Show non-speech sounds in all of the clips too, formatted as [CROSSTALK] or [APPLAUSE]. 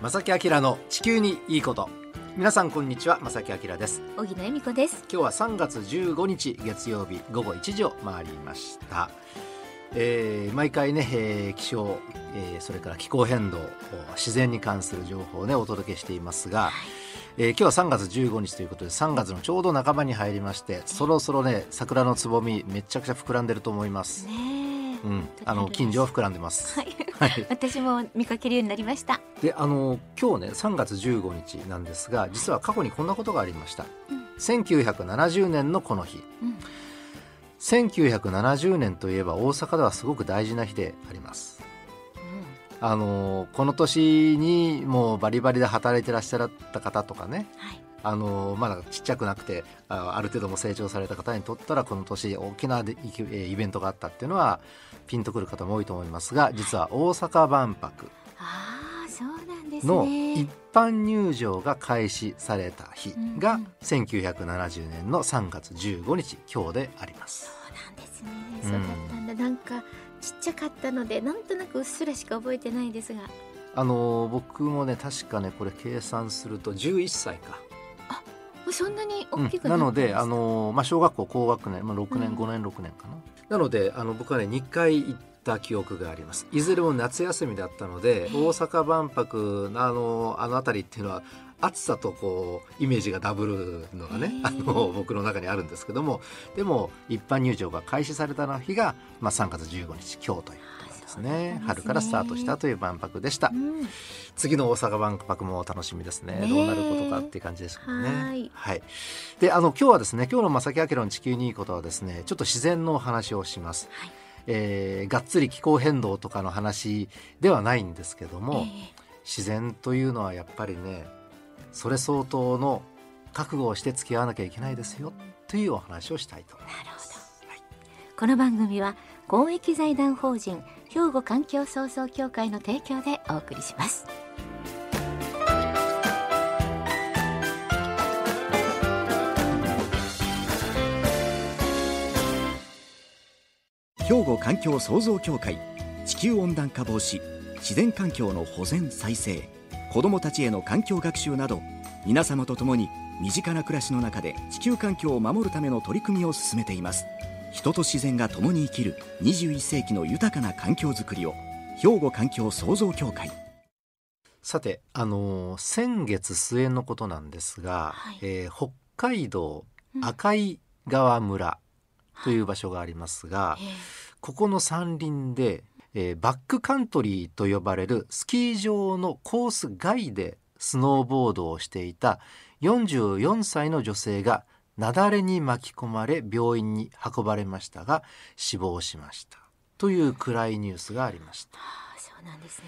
正木明の地球にいいこと。皆さんこんにちは正木明です。小木恵美子です。今日は3月15日月曜日午後1時を回りました、えー毎回ね、えー気象、えーそれから気候変動自然に関する情報をねお届けしていますが、えー今日は3月15日ということで3月のちょうど半ばに入りましてそろそろね桜のつぼみめちゃくちゃ膨らんでると思います、ねえうん、あの近所は膨らんでます。はい。はい。私も見かけるようになりました。であの今日ね3月15日なんですが実は過去にこんなことがありました、うん。1970年のこの日。うん。1970年といえば大阪ではすごく大事な日であります。あのこの年にもうバリバリで働いてらっしゃった方とかねはいあのまだちっちゃくなくてあある程度も成長された方にとったらこの年大きなでイベントがあったっていうのはピンとくる方も多いと思いますが実は大阪万博ああそうなんですのね一般入場が開始された日がうん1970年の3月15日今日であります。そうなんですね。うん。そうだったんだ、なんかちっちゃかったのでなんとなくうっすらしか覚えてないですが。あの僕もね確かねこれ計算すると11歳か、そんなにうん大きくなのであのの、まあ、小学校高学年、まあ、6年うん。5年6年かな、なのであの僕はね2回行った記憶があります。いずれも夏休みだったのでええ。大阪万博のあのあの辺りっていうのは暑さとこうイメージがダブるのがね、ええ。あの僕の中にあるんですけどもでも一般入場が開始された日が、まあ、3月15日今日というですね。ね。春からスタートしたという万博でした。うん。次の大阪万博も楽しみですね。ねえ。どうなることかっていう感じですけどね。はい。であの今日はですね今日の正木明の地球にいいことはですねちょっと自然のお話をします、はい。えーがっつり気候変動とかの話ではないんですけども、え自然というのはやっぱりねそれ相当の覚悟をして付き合わなきゃいけないですよというお話をしたいと思います。はい。えこの番組は公益財団法人兵庫環境創造協会の提供でお送りします。兵庫環境創造協会地球温暖化防止自然環境の保全再生子どもたちへの環境学習など皆様と共に身近な暮らしの中で地球環境を守るための取り組みを進めています。人と自然が共に生きる21世紀の豊かな環境づくりを兵庫環境創造協会。さて、あのー先月末のことなんですが、はい。えー北海道うん。赤井川村という場所がありますが、えここの山林で、えーバックカントリーと呼ばれるスキー場のコース外でスノーボードをしていた44歳の女性が雪崩に巻き込まれ病院に運ばれましたが死亡しました。という暗いニュースがありました。ああそうなんですね、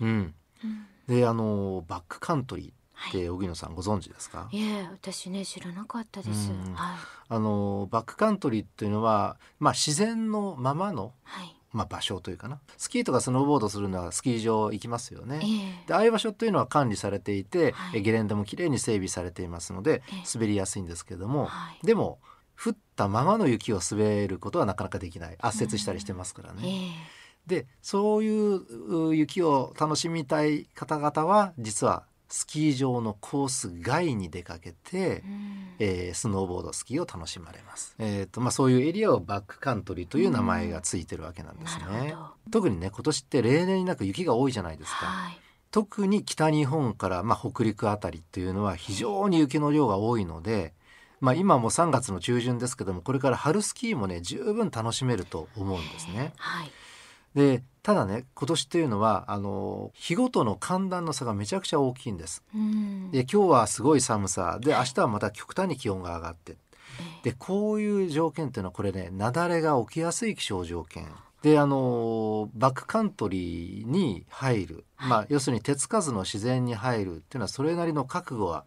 うん、うん。であのバックカントリーっはい。て荻野さんご存知ですか、いえ私ね知らなかったです。うん。はい。あのバックカントリーっていうのは、まあ、自然のままの、はいまあ、場所というかな。スキーとかスノーボードするのはスキー場行きますよね。えでああいう場所というのは管理されていて、はい。えゲレンデもきれいに整備されていますのでええ滑りやすいんですけども、はい。でも降ったままの雪を滑ることはなかなかできない。圧雪したりしてますからね。ええ。でそういうう雪を楽しみたい方々は実はスキー場のコース外に出かけて、うん。えースノーボードスキーを楽しまれます、えーとまあ、そういうエリアをバックカントリーという名前がついてるわけなんですね。なるほど。特にね今年って例年になく雪が多いじゃないですか、はい。特に北日本から、まあ、北陸あたりっていうのは非常に雪の量が多いので、まあ、今も3月の中旬ですけどもこれから春スキーもね十分楽しめると思うんですね。はい。でただね今年っていうのはあの日ごとの寒暖の差がめちゃくちゃ大きいんです。うん。で今日はすごい寒さ。で明日はまた極端に気温が上がって。えでこういう条件っていうのはこれね雪崩が起きやすい気象条件。であのバックカントリーに入る、まあ要するに手つかずの自然に入るっていうのはそれなりの覚悟は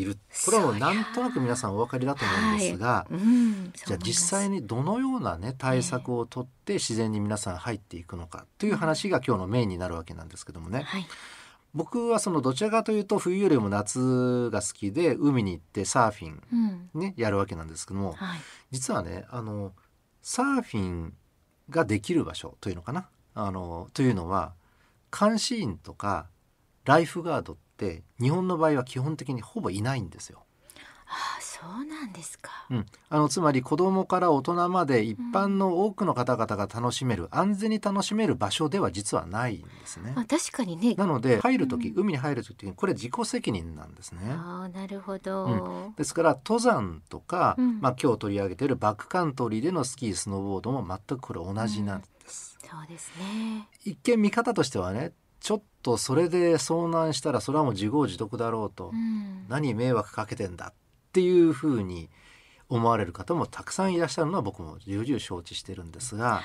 いる。これはもうなんとなく皆さんお分かりだと思うんですが、うん。じゃあ実際ににどのようなね対策をとって自然に皆さん入っていくのかという話が今日のメインになるわけなんですけどもね、はい。僕はそのどちらかというと冬よりも夏が好きで海に行ってサーフィンうん。ねやるわけなんですけどもはい。実はねあのサーフィンができる場所というのかな？あのというのは監視員とかライフガードって日本の場合は基本的にほぼいないんですよ。ああそうなんですか。うん、あのつまり子供から大人まで一般の多くの方々が楽しめる、安全に楽しめる場所では実はないんですねま。あ確かにね。なので入る時、うん海に入る時にこれ自己責任なんですね。ああなるほど。ですから登山とか、うんまあ、今日取り上げているバックカントリーでのスキースノーボードも全くこれ同じなんです。そうですね。一見見方としてはねちょっとそれで遭難したらそれはもう自業自得だろうと、うん。何迷惑かけてんだっていうふうに思われる方もたくさんいらっしゃるのは僕も重々承知してるんですがはい。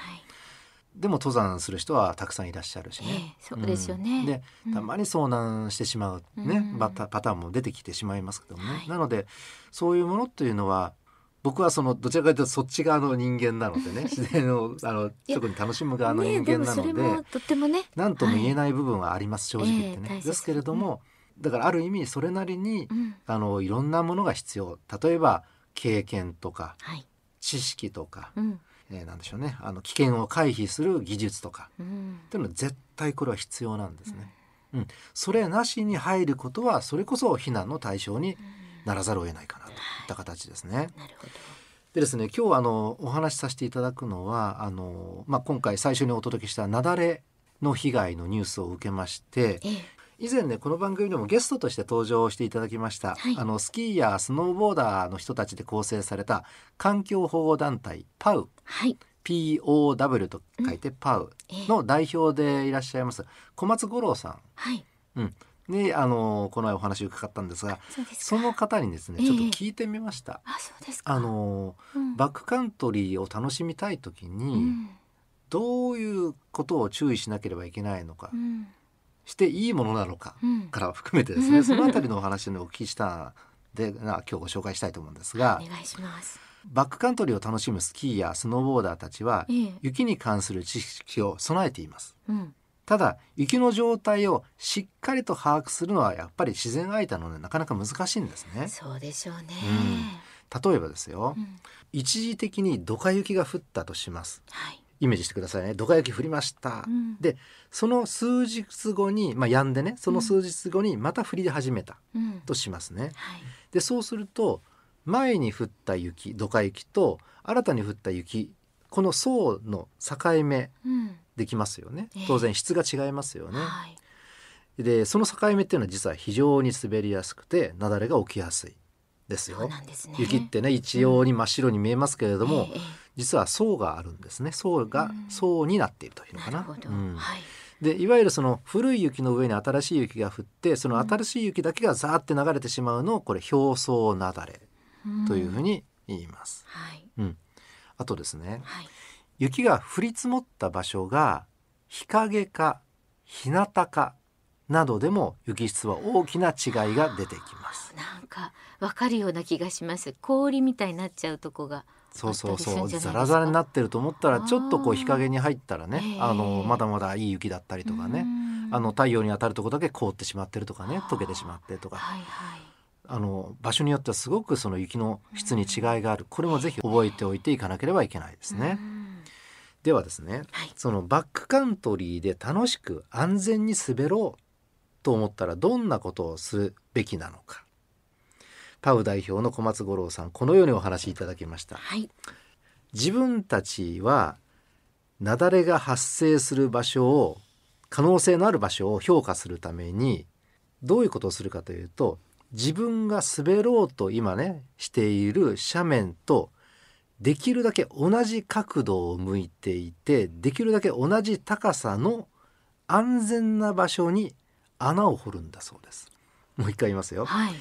でも登山する人はたくさんいらっしゃるしええね。そうですよね。うんでうんたまに遭難してしまう、ねうんパタパターンも出てきてしまいますけどもね、はいなのでそういうものというのは僕はそのどちらかというとそっち側の人間なのでね [LAUGHS] 自然をあのや特に楽しむ側のね人間なので、でもそれもとってもね。何とも言えない部分はあります、正直言ってね。ええ大切ですけれどもだからある意味それなりにうん。あのいろんなものが必要例えば経験とかはい。知識とか、うん。えーなんでしょうねあの危険を回避する技術とかうん。っていうのは絶対これは必要なんですね。うん、それなしに入ることはそれこそ非難の対象にならざるを得ないかなといった形ですね。なるほど。でですね今日あのお話しさせていただくのはあの、まあ、今回最初にお届けした雪崩の被害のニュースを受けましてええ。以前ねこの番組でもゲストとして登場していただきました、はいあのスキーやスノーボーダーの人たちで構成された環境保護団体 PAU はい。POW と書いてええ。の代表でいらっしゃいます小松五郎さはい。んにあのこの前お話を伺ったんですがその方にですねええちょっと聞いてみました。あそうですか。あのうんバックカントリーを楽しみたい時うにんどういうことを注意しなければいけないのかうんしていいものなのかうん。から含めてですね [LAUGHS] そのあたりのお話をお聞きしたでな今日ご紹介したいと思うんですがお願いします。バックカントリーを楽しむスキーやスノーボーダーたちはええ。雪に関する知識を備えています。うん。ただ雪の状態をしっかりと把握するのはやっぱり自然相手なのでなかなか難しいんですね。そうでしょうね。例えばですようん一時的にドカ雪が降ったとしますはい。イメージしてくださいねドカ雪降りました、うんでその数日後にまあ止んでねその数日後にまた降り始めたうん。としますねはい。でそうすると前に降った雪ドカ雪と新たに降った雪この層の境目うん。できますよねええ当然質が違いますよね、はい。でその境目っていうのは実は非常に滑りやすくて雪崩が起きやすいですよすね。雪ってね一様に真っ白に見えますけれども、えええ実は層があるんですね層がうん層になっているというえのかな。でいわゆるその古い雪の上に新しい雪が降ってその新しい雪だけがザーって流れてしまうのをこれ表層雪崩というふうに。に言います。はい。あとですねはい。雪が降り積もった場所が日陰か日向かなどでも雪質は大きな違いが出てきます。なんかわかるような気がします。氷みたいになっちゃうとこが。そうそうそうザラザラになってると思ったらちょっとこう日陰に入ったらねええあのまだまだいい雪だったりとかねうんあの太陽に当たるとこだけ凍ってしまってるとかね溶けてしまってとかはいはい。あの場所によってはすごくその雪の質に違いがあるこれもぜひ覚えておいていかなければいけないですね。うんではですねはい。そのバックカントリーで楽しく安全に滑ろうと思ったらどんなことをするべきなのかパウ代表の小松五郎さんこのようにお話しいただきました。はい。自分たちは雪崩が発生する場所を可能性のある場所を評価するためにどういうことをするかというと自分が滑ろうと今ねしている斜面とできるだけ同じ角度を向いていてできるだけ同じ高さの安全な場所に穴を掘るんだそうです。もう一回言いますよ。はい。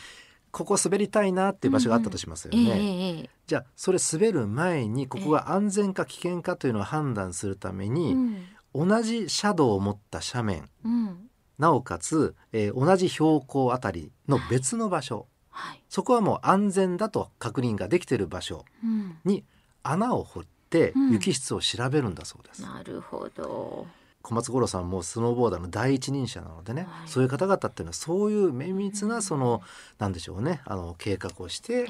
ここ滑りたいなっていう場所があったとしますよええね。ええじゃあそれ滑る前にここが安全か危険かというのを判断するためええに、うん同じ斜度を持った斜面うん。なおかつ、えー同じ標高あたりの別の場所はい。そこはもう安全だと確認ができている場所うん。に穴を掘ってうん雪質を調べるんだそうです。なるほど。小松五郎さんもスノーボーダーの第一人者なのでね、はいそういう方々っていうのはそういう綿密なその、なんでしょうねあの計画をしてええ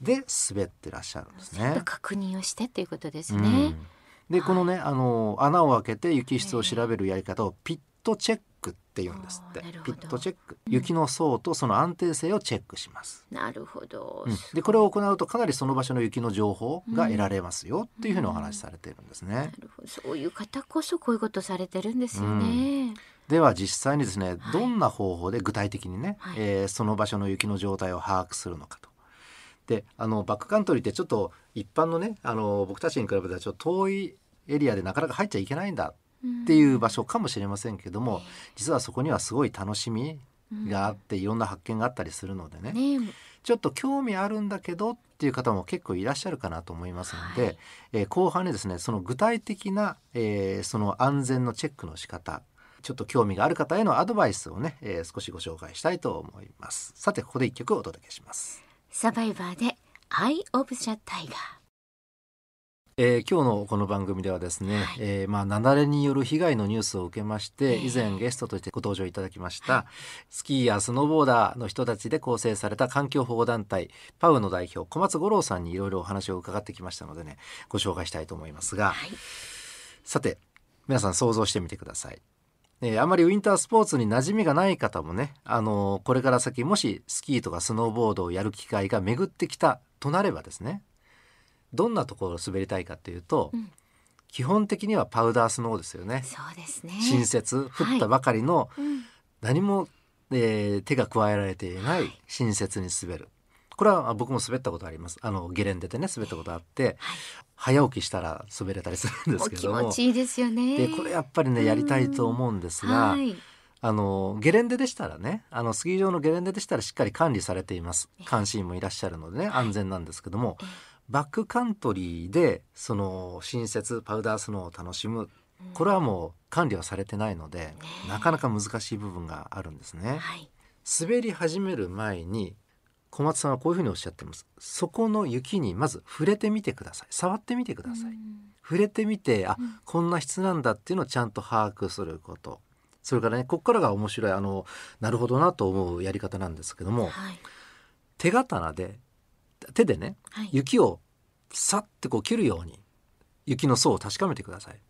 で滑ってらっしゃるんですね。確認をしてということですうねん。でこのねあの穴を開けて雪質を調べるやり方をピットチェックっって言うんですって。ピットチェック。雪の層とその安定性をチェックします、なるほど、うん。でこれを行うとかなりその場所の雪の情報が得られますよっていうふうにお話しされているんですね、なるほど。そういう方こそこういうことされてるんですよね、では実際にですねどんな方法で具体的にね、はい。えーその場所の雪の状態を把握するのかと。であのバックカントリーってちょっと一般のねあの僕たちに比べたらちょっと遠いエリアでなかなか入っちゃいけないんだっていう場所かもしれませんけども、実はそこにはすごい楽しみがあっていろんな発見があったりするのでね、ねちょっと興味あるんだけどっていう方も結構いらっしゃるかなと思いますので、はい。えー後半にですねその具体的な、えーその安全のチェックの仕方ちょっと興味がある方へのアドバイスをね、えー少しご紹介したいと思います。さてここで一曲お届けします、サバイバーで Eye of the Tiger えー今日のこの番組ではですね、はい。えーまあ雪崩による被害のニュースを受けまして、ええ。以前ゲストとしてご登場いただきました、スキーやスノーボーダーの人たちで構成された環境保護団体パウの代表小松五郎さんにいろいろお話を伺ってきましたのでねご紹介したいと思いますが、はい。さて皆さん想像してみてください。えーあまりウィンタースポーツに馴染みがない方もね、あのーこれから先もしスキーとかスノーボードをやる機会が巡ってきたとなればですねどんなところを滑りたいかっていうと、うん。基本的にはパウダースノーですよね。そうですね。新雪降ったばかりのうん。何も、えー手が加えられていなはい。い新雪に滑る。これはあ僕も滑ったことあります。あのゲレンデでね滑ったことあって、はい。早起きしたら滑れたりするんですけども。持ちいいですよね。でこれやっぱりねやりたいと思うんですが、はい。あのゲレンデでしたらねあのスキー場のゲレンデでしたらしっかり管理されています。監視員もいらっしゃるのでね安全なんですけども、ええバックカントリーでその新雪パウダースノーを楽しむ。これはもう管理はされてないので、なかなか難しい部分があるんですね。はい。滑り始める前に小松さんはこういうふうにおっしゃってます。そこの雪にまず触れてみてください。触ってみてください、うん。触れてみてあ、うん。こんな質なんだっていうのをちゃんと把握すること。それからねここからが面白いあのなるほどなと思うやり方なんですけどもはい。手刀で手でねはい雪をさってこう切るように雪の層を確かめてください。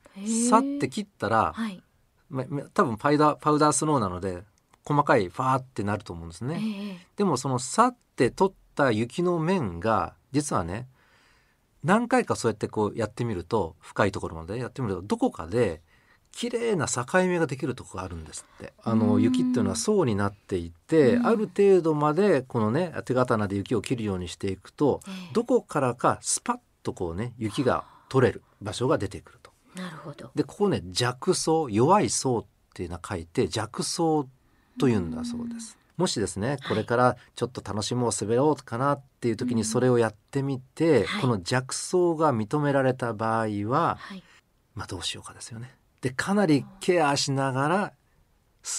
さって切ったら、はいまま多分パウダーパウダースノーなので細かいファーってなると思うんですね。ええでもそのさって取った雪の面が実はね何回かそうやってこうやってみると深いところまでやってみるとどこかで綺麗な境目ができるところがあるんですって。あうのん。雪っていうのは層になっていて、うん。ある程度までこのね手刀で雪を切るようにしていくとええ。どこからかスパッとこうね雪が取れる場所が出てくると。なるほど。でここね弱層弱い層っていうのは書いて弱層というんだそうです。もしですねこれからちょっと楽しもう滑ろうかなっていう時にそれをやってみて、はい。この弱層が認められた場合は、はい。まあどうしようかですよね。でかなりケアしながら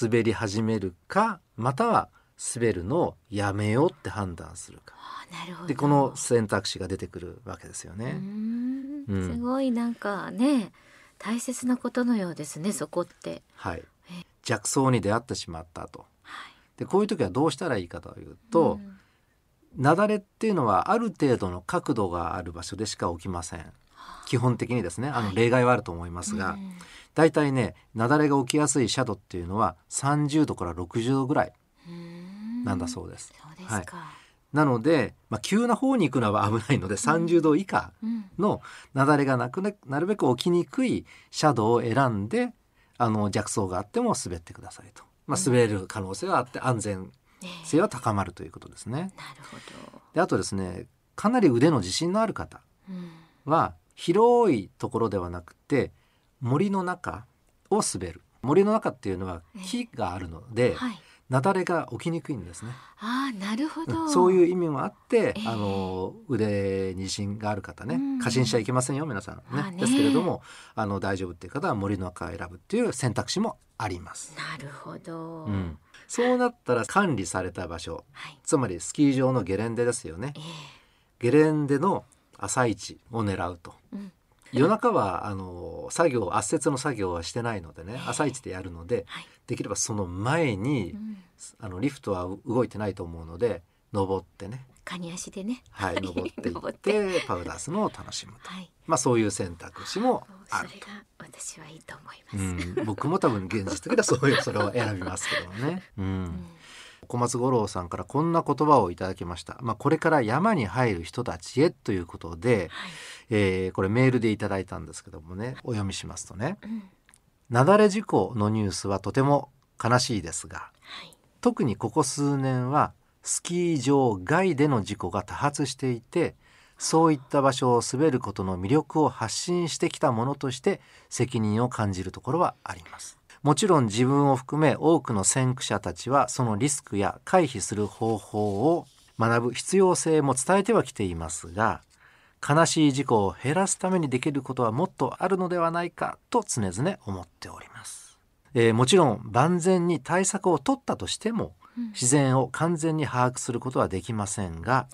滑り始めるかまたは滑るのをやめようって判断するか。あなるほど。でこの選択肢が出てくるわけですよね。ん。うん。すごいなんかね大切なことのようですねそこって。はい。え、弱層に出会ってしまったと。はい。でこういう時はどうしたらいいかというと、ん。雪崩っていうのはある程度の角度がある場所でしか起きません基本的にですねあのはい例外はあると思いますが、うん。だいたいね雪崩が起きやすい斜度っていうのは30度から60度ぐらいなんだそうです、ですか、なので、まあ、急な方に行くのは危ないので30度以下うんの雪崩がなくねなるべく起きにくい斜度を選んであの弱層があっても滑ってくださいと、まあ、滑れる可能性はあって安全性は高まるということですね。なるほど、であとですねかなり腕の自信のある方うん。は広いところではなくて森の中を滑る。森の中っていうのは木があるので、はい。雪崩が起きにくいんですね、ああなるほど、そういう意味もあって、ええ。あの腕に自信がある方ねうん。過信しちゃいけませんよ皆さんねまあね。ですけれどもあの大丈夫っていう方は森の中を選ぶっていう選択肢もあります、なるほど、うん、そうなったら管理された場所はい。つまりスキー場のゲレンデですよね。ええ。ゲレンデの朝市を狙うと。うん夜中はあの作業圧雪の作業はしてないのでねええ。朝一でやるのではい。できればその前にうん。あのリフトは動いてないと思うので登ってね。カニ足でね。はい [LAUGHS] 登ってい登っって。パウダースノーを楽しむと、はい。まあそういう選択肢もあるそれが私はいいと思います、うん、僕も多分現実的にはそういうそれを選びますけどもね。うん小松五郎さんからこんな言葉をいただきました。まあ、これから山に入る人たちへということで、はい。えーこれメールでいただいたんですけどもね、お読みしますとね、うん。雪崩事故のニュースはとても悲しいですが、はい。特にここ数年はスキー場外での事故が多発していてそういった場所を滑ることの魅力を発信してきたものとして責任を感じるところはありますもちろん自分を含め多くの先駆者たちはそのリスクや回避する方法を学ぶ必要性も伝えてはきていますが悲しい事故を減らすためにできることはもっとあるのではないかと常々思っております、えーもちろん万全に対策を取ったとしてもうん。自然を完全に把握することはできませんが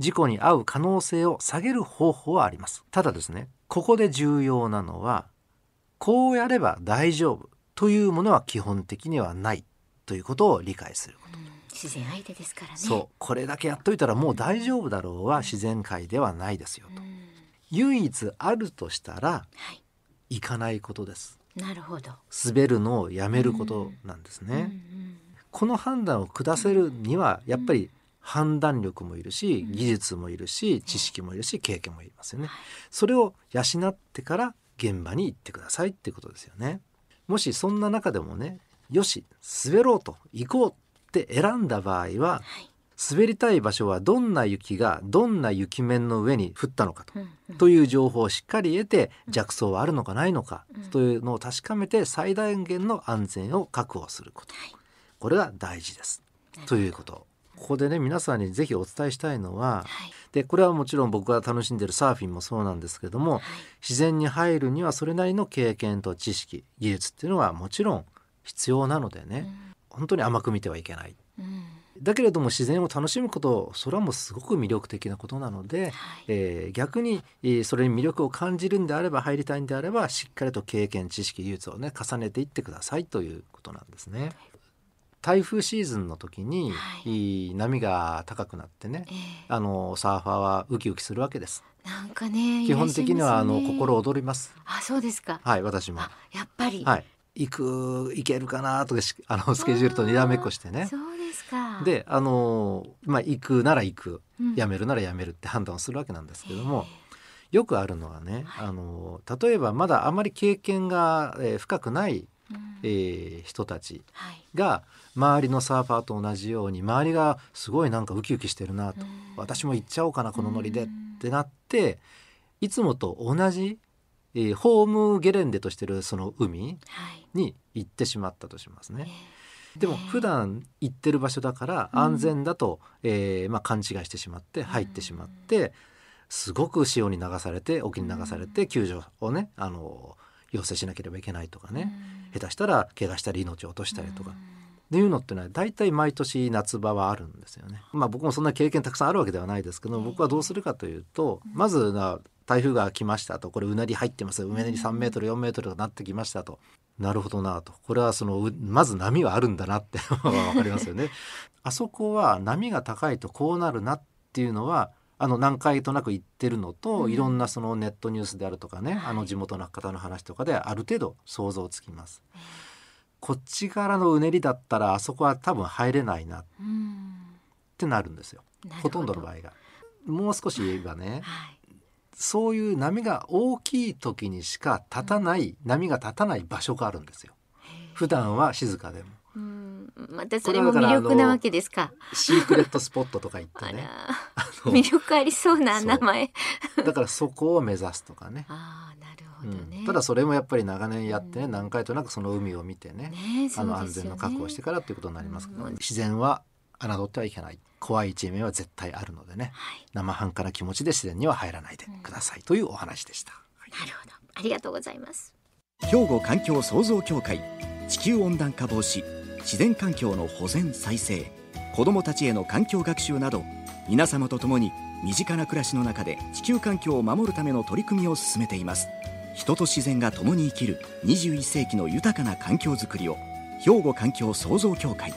事故に遭う可能性を下げる方法はあります。ただですねここで重要なのはこうやれば大丈夫というものは基本的にはないということを理解すること。うん。自然相手ですからね。そう。これだけやっといたらもう大丈夫だろうは自然界ではないですよと。うん。唯一あるとしたらはい。行かないことです。なるほど。滑るのをやめることなんですね、うんうんこの判断を下せるにはやっぱり判断力もいるし、うん。技術もいるし知識もいるし経験もいりますよね。はい。それを養ってから現場に行ってくださいっていうことですよねもしそんな中でもねよし滑ろうと行こうって選んだ場合ははい。滑りたい場所はどんな雪がどんな雪面の上に降ったのかとうんうん。という情報をしっかり得て弱走はあるのかないのかうん。というのを確かめて最大限の安全を確保すること。はい。これが大事です。ということここでね皆さんにぜひお伝えしたいのははい。でこれはもちろん僕が楽しんでるサーフィンもそうなんですけどもはい。自然に入るにはそれなりの経験と知識技術っていうのはもちろん必要なのでね本当に甘く見てはいけない。うん。うんだけれども自然を楽しむことそれはもうすごく魅力的なことなので、はい。えー逆に、えーそれに魅力を感じるんであれば入りたいんであればしっかりと経験知識技術をね重ねていってくださいということなんですね。台風シーズンの時に、波が高くなってねええ。あのサーファーはウキウキするわけです。なんかね基本的にはあの心を躍ります。あそうですか。はい私も。あやっぱり。はい。行く行けるかなとかしあのスケジュールとにらめっこしてね。そうですか。であのまあ行くなら行くうん。やめるならやめるって判断をするわけなんですけども、よくあるのはね、はい。あの例えばまだあまり経験が、えー深くない、うんえー人たちはい。が周りのサーファーと同じように周りがすごいなんかウキウキしてるなと、うん。私も行っちゃおうかなこのノリでっうん。てなっていつもと同じ、えーホームゲレンデとしてるその海はい。に行ってしまったとしますね。えでもね普段行ってる場所だからうん。安全だと、えーまあ、勘違いしてしまって入ってしまって、すごく潮に流されて沖に流されて救助をねあの要請しなければいけないとかえね、うん。下手したら怪我したり命を落としたりとか、うん。っていうのってのは大体毎年夏場はあるんですよね。まあ僕もそんな経験たくさんあるわけではないですけど、ええ僕はどうするかというと、うん。まずな台風が来ましたと。これうなり入ってます。うなり3メートル4メートルとなってきましたと。なるほどなと。これはそのうまず波はあるんだなってわかりますよね。[LAUGHS] あそこは波が高いとこうなるなっていうのはあの何回となく言ってるのと、うん。いろんなそのネットニュースであるとかね、はい。あの地元の方の話とかである程度想像つきます。えこっちからのうねりだったらあそこは多分入れないなってなるんですよ。ほとんどの場合が。もう少し言えばねはい。そういう波が大きい時にしか立たない、波が立たない場所があるんですよ。普段は静かでもうん。またそれも魅力なわけですか。シークレットスポットとか行ってあね魅力ありそうな名前。だからそこを目指すとかね、[LAUGHS] ああなるほうどね。ん、ただそれもやっぱり長年やってね、うん何回となくその海を見てねね。あの安全の確保をしてかからっていうことになりますけど、うん。自然は侮ってはいけない。怖い一面は絶対あるのでね。はい。生半可な気持ちで自然には入らないでくださいというお話でした。なるほど。ありがとうございます。兵庫環境創造協会地球温暖化防止自然環境の保全再生子どもたちへの環境学習など皆様と共に身近な暮らしの中で地球環境を守るための取り組みを進めています。人と自然が共に生きる21世紀の豊かな環境づくりを兵庫環境創造協会。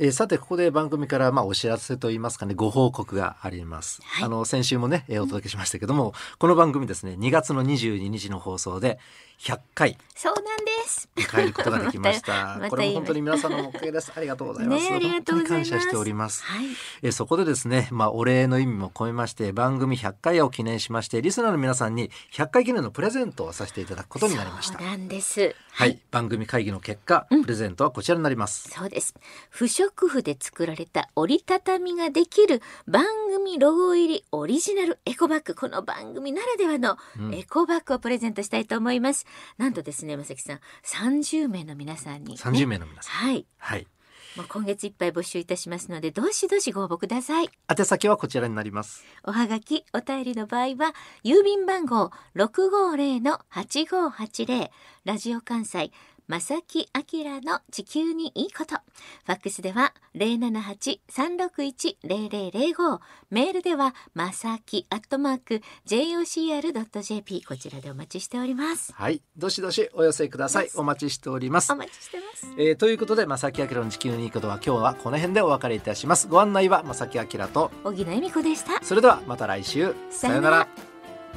えーさてここで番組からまあお知らせといいますかねご報告があります、はい。あの先週もね、えーお届けしましたけども、この番組ですね2月の22日の放送で100回。そうなんです。迎えることができました。[LAUGHS] またこれも本当に皆さんのおかげです。ありがとうございます、ねありがとうございます。本当に感謝しております。はい。えーそこでですね、まあ、お礼の意味も込めまして番組100回を記念しましてリスナーの皆さんに100回記念のプレゼントをさせていただくことになりました。そうなんです。はい、番組会議の結果、うん。プレゼントはこちらになります。そうです。不織布で作られた折りたたみができる番組ロゴ入りオリジナルエコバッグ。この番組ならではのうん。エコバッグをプレゼントしたいと思います、なんとですねまさきさん30名の皆さんに、ね、30名の皆さん、はい。はい。もう今月いっぱい募集いたしますのでどしどしご応募ください。宛先はこちらになります。おはがきお便りの場合は郵便番号650-8580ラジオ関西正木明の地球にいいこと。ファックスでは078-361-0005メールではまさきアットマーク jocr.jp こちらでお待ちしております。はい。どしどしお寄せください。お待ちしております。お待ちしてます。えーということで正木明の地球にいいことは今日はこの辺でお別れいたします。ご案内は正木明と。小木野恵美子でした。それではまた来週。さよなら